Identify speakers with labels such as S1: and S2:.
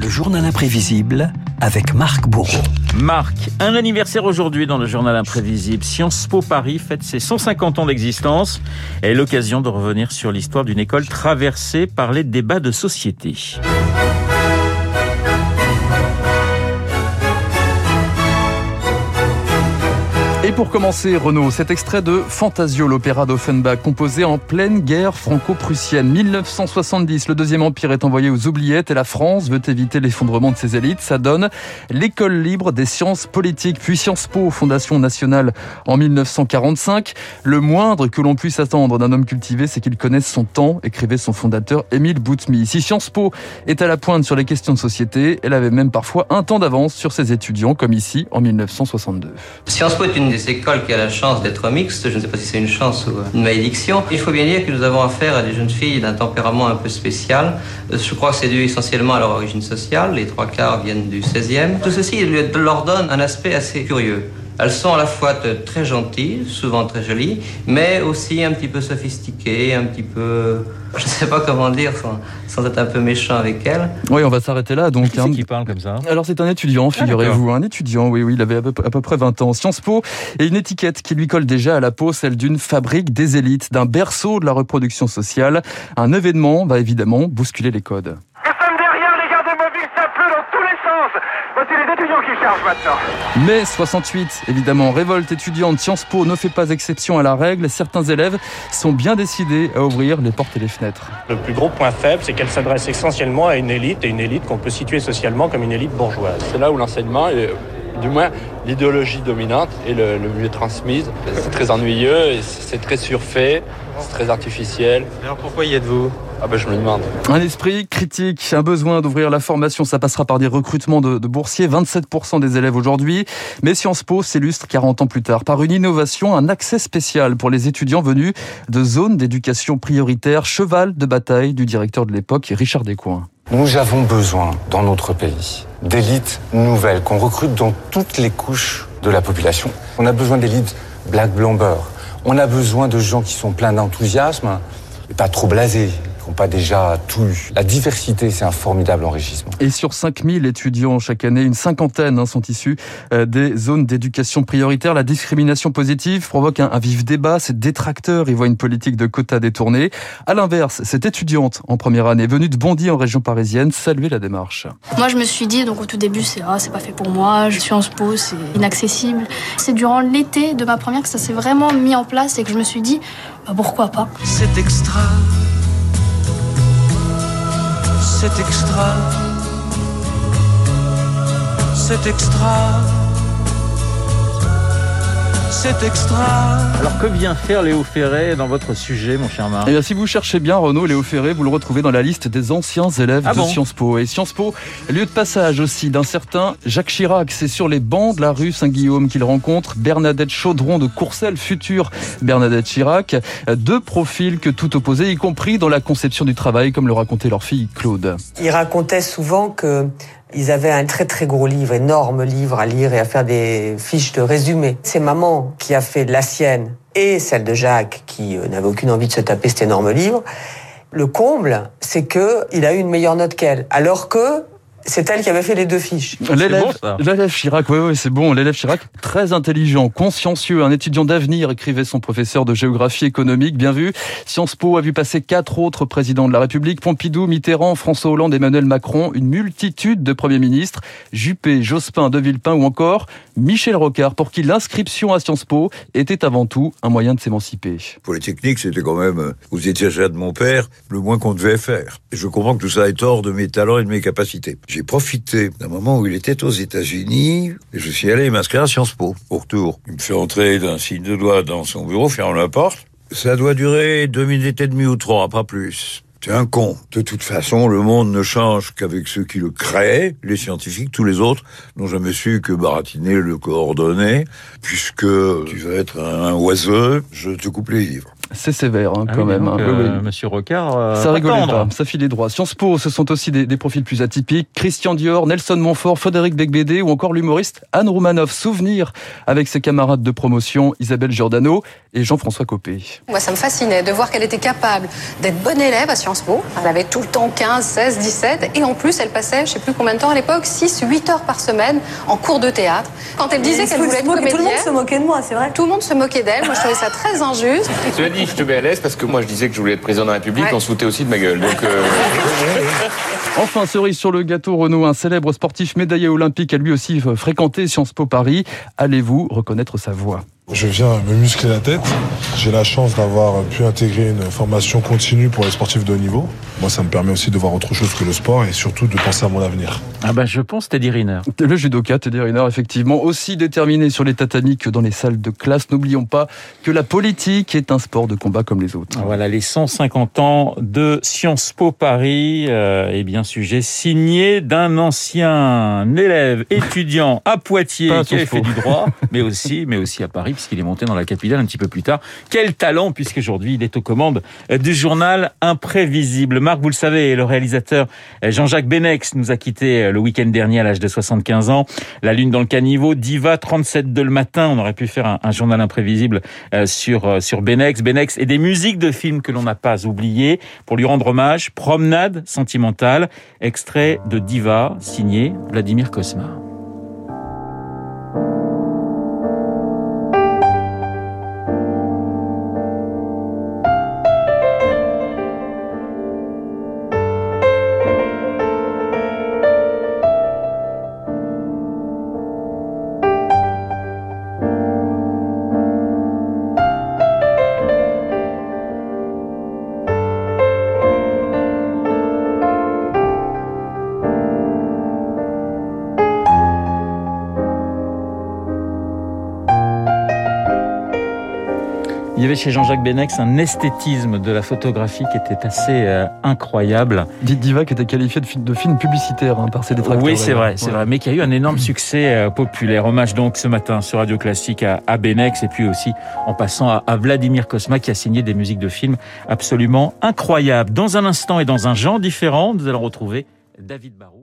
S1: Le journal imprévisible avec Marc Bourreau.
S2: Marc, un anniversaire aujourd'hui dans le journal imprévisible. Sciences Po Paris fête ses 150 ans d'existence et l'occasion de revenir sur l'histoire d'une école traversée par les débats de société.
S3: Pour commencer, Renaud, cet extrait de Fantasio, l'opéra d'Offenbach, composé en pleine guerre franco-prussienne. 1970, le Deuxième Empire est envoyé aux oubliettes et la France veut éviter l'effondrement de ses élites. Ça donne l'école libre des sciences politiques, puis Sciences Po, Fondation nationale en 1945. Le moindre que l'on puisse attendre d'un homme cultivé, c'est qu'il connaisse son temps, écrivait son fondateur Émile Boutmy. Si Sciences Po est à la pointe sur les questions de société, elle avait même parfois un temps d'avance sur ses étudiants, comme ici en 1962.
S4: Sciences Po est une des écoles qui a la chance d'être mixte. Je ne sais pas si c'est une chance ou une malédiction. Il faut bien dire que nous avons affaire à des jeunes filles d'un tempérament un peu spécial. Je crois que c'est dû essentiellement à leur origine sociale. Les trois quarts viennent du 16e. Tout ceci leur donne un aspect assez curieux. Elles sont à la fois très gentilles, souvent très jolies, mais aussi un petit peu sophistiquées, un petit peu... Je ne sais pas comment dire sans, être un peu méchant avec elles.
S3: Oui, on va s'arrêter là. Donc,
S2: qui, hein. qui parle comme ça?
S3: Alors c'est un étudiant, ah, figurez-vous. un étudiant, oui, oui, il avait à peu, à peu, près 20 ans. Sciences Po et une étiquette qui lui colle déjà à la peau, celle d'une fabrique des élites, d'un berceau de la reproduction sociale. Un événement va évidemment bousculer les codes. Mais 68, évidemment, révolte étudiante, Sciences Po ne fait pas exception à la règle. Certains élèves sont bien décidés à ouvrir les portes et les fenêtres.
S5: Le plus gros point faible, c'est qu'elle s'adresse essentiellement à une élite, et une élite qu'on peut situer socialement comme une élite bourgeoise.
S6: C'est là où l'enseignement est du moins l'idéologie dominante est le, mieux transmise. C'est très ennuyeux, c'est très surfait, c'est très artificiel.
S5: Alors pourquoi y êtes-vous?
S6: Ah ben je me demande.
S3: Un esprit critique, un besoin d'ouvrir la formation, ça passera par des recrutements de, de boursiers, 27% des élèves aujourd'hui. Mais Sciences Po s'illustre 40 ans plus tard par une innovation, un accès spécial pour les étudiants venus de zones d'éducation prioritaire, cheval de bataille du directeur de l'époque, Richard Descoings.
S7: Nous avons besoin dans notre pays d'élites nouvelles qu'on recrute dans toutes les couches de la population. On a besoin d'élites black blamber. On a besoin de gens qui sont pleins d'enthousiasme et pas trop blasés pas déjà tout eu. La diversité, c'est un formidable enrichissement.
S3: Et sur 5000 étudiants chaque année, une cinquantaine hein, sont issus euh, des zones d'éducation prioritaire. La discrimination positive provoque un, vif débat. Ces détracteurs y voient une politique de quotas détournée. À l'inverse, cette étudiante en première année, venue de Bondy en région parisienne, saluait la démarche.
S8: Moi, je me suis dit, donc au tout début, c'est ah, c'est pas fait pour moi, je suis en SPO, c'est inaccessible. C'est durant l'été de ma première que ça s'est vraiment mis en place et que je me suis dit, bah, pourquoi pas?
S9: C'est extra c'est extra, c'est extra c'est extra.
S2: Alors que vient faire Léo Ferré dans votre sujet, mon cher Marc
S3: Eh bien, si vous cherchez bien Renaud, Léo Ferré, vous le retrouvez dans la liste des anciens élèves ah de Sciences Po. Et Sciences Po, lieu de passage aussi d'un certain Jacques Chirac. C'est sur les bancs de la rue Saint-Guillaume qu'il rencontre Bernadette Chaudron de Courcelles, future Bernadette Chirac. Deux profils que tout opposés, y compris dans la conception du travail, comme le racontait leur fille Claude.
S10: Il racontait souvent que ils avaient un très très gros livre, énorme livre à lire et à faire des fiches de résumé. C'est maman qui a fait la sienne et celle de Jacques qui euh, n'avait aucune envie de se taper cet énorme livre. Le comble, c'est que il a eu une meilleure note qu'elle, alors que c'est elle qui avait fait les deux fiches.
S3: L'élève Chirac, oui, oui, c'est bon. L'élève Chirac, très intelligent, consciencieux, un étudiant d'avenir, écrivait son professeur de géographie économique, bien vu. Sciences Po a vu passer quatre autres présidents de la République, Pompidou, Mitterrand, François Hollande, Emmanuel Macron, une multitude de premiers ministres, Juppé, Jospin, De Villepin ou encore Michel Rocard, pour qui l'inscription à Sciences Po était avant tout un moyen de s'émanciper.
S11: Pour les techniques, c'était quand même, vous étiez de mon père, le moins qu'on devait faire. je comprends que tout ça est hors de mes talents et de mes capacités j'ai profité d'un moment où il était aux États-Unis et je suis allé m'inscrire à Sciences Po. Au retour, il me fait entrer d'un signe de doigt dans son bureau, ferme la porte. Ça doit durer deux minutes et demie ou trois, pas plus. C'est un con. De toute façon, le monde ne change qu'avec ceux qui le créent, les scientifiques, tous les autres n'ont jamais su que baratiner le coordonner, puisque tu vas être un oiseau, je te coupe les livres.
S3: C'est sévère hein,
S2: Ah
S3: quand
S2: oui,
S3: même.
S2: donc,
S3: hein.
S2: euh,
S3: Oui, oui.
S2: Monsieur Rocard, euh,
S3: Ça rigolait
S2: tendre.
S3: pas, ça filait droit. Sciences Po, ce sont aussi des, des profils plus atypiques. Christian Dior, Nelson Montfort, Frédéric Becbédé ou encore l'humoriste Anne Roumanoff. Souvenir avec ses camarades de promotion Isabelle Giordano et Jean-François Copé.
S12: Moi, ça me fascinait de voir qu'elle était capable d'être bonne élève à Sciences Po. Elle avait tout le temps 15, 16, 17. Et en plus, elle passait, je sais plus combien de temps à l'époque, 6, 8 heures par semaine en cours de théâtre. Quand elle disait qu'elle voulait être comédienne.
S13: tout le monde se moquait de moi, c'est vrai.
S12: Tout le monde se moquait d'elle. Moi, je trouvais ça très injuste.
S14: Dit, je te mets à l'aise parce que moi je disais que je voulais être président de la République,
S12: Ouais.
S14: on se foutait aussi de ma gueule. Donc, euh,
S3: Enfin, cerise sur le gâteau, Renaud, un célèbre sportif médaillé olympique a lui aussi euh, fréquenté Sciences Po Paris. Allez-vous reconnaître sa voix?
S15: Je viens me muscler la tête. J'ai la chance d'avoir pu intégrer une formation continue pour les sportifs de haut niveau. Moi, ça me permet aussi de voir autre chose que le sport et surtout de penser à mon avenir.
S2: Ah bah je pense Teddy Riner.
S3: Le judoka Teddy Riner, effectivement, aussi déterminé sur les tatamis que dans les salles de classe. N'oublions pas que la politique est un sport de combat comme les autres.
S2: Voilà les 150 ans de Sciences Po Paris, euh, et bien sujet signé d'un ancien élève étudiant à Poitiers qui
S3: Sciences
S2: fait du droit, mais aussi, mais aussi à Paris puisqu'il est monté dans la capitale un petit peu plus tard. Quel talent puisqu'aujourd'hui il est aux commandes du journal Imprévisible. Marc, vous le savez, le réalisateur Jean-Jacques Benex nous a quitté le week-end dernier à l'âge de 75 ans. La lune dans le caniveau, Diva 37 de le matin. On aurait pu faire un, journal imprévisible euh, sur euh, sur Benex, Benex et des musiques de films que l'on n'a pas oubliées pour lui rendre hommage. Promenade sentimentale, extrait de Diva signé Vladimir Kosma. Il y avait chez Jean-Jacques Benex un esthétisme de la photographie qui était assez euh, incroyable.
S3: Dites Diva qui était qualifié de film, de film publicitaire hein, par ses détracteurs.
S2: Oui, c'est vrai, c'est
S3: Ouais.
S2: vrai, mais qui a eu un énorme succès euh, populaire. Hommage donc ce matin sur Radio Classique à, à Benex et puis aussi en passant à, à Vladimir Kosma qui a signé des musiques de films absolument incroyables. Dans un instant et dans un genre différent, nous allons retrouver David Barou.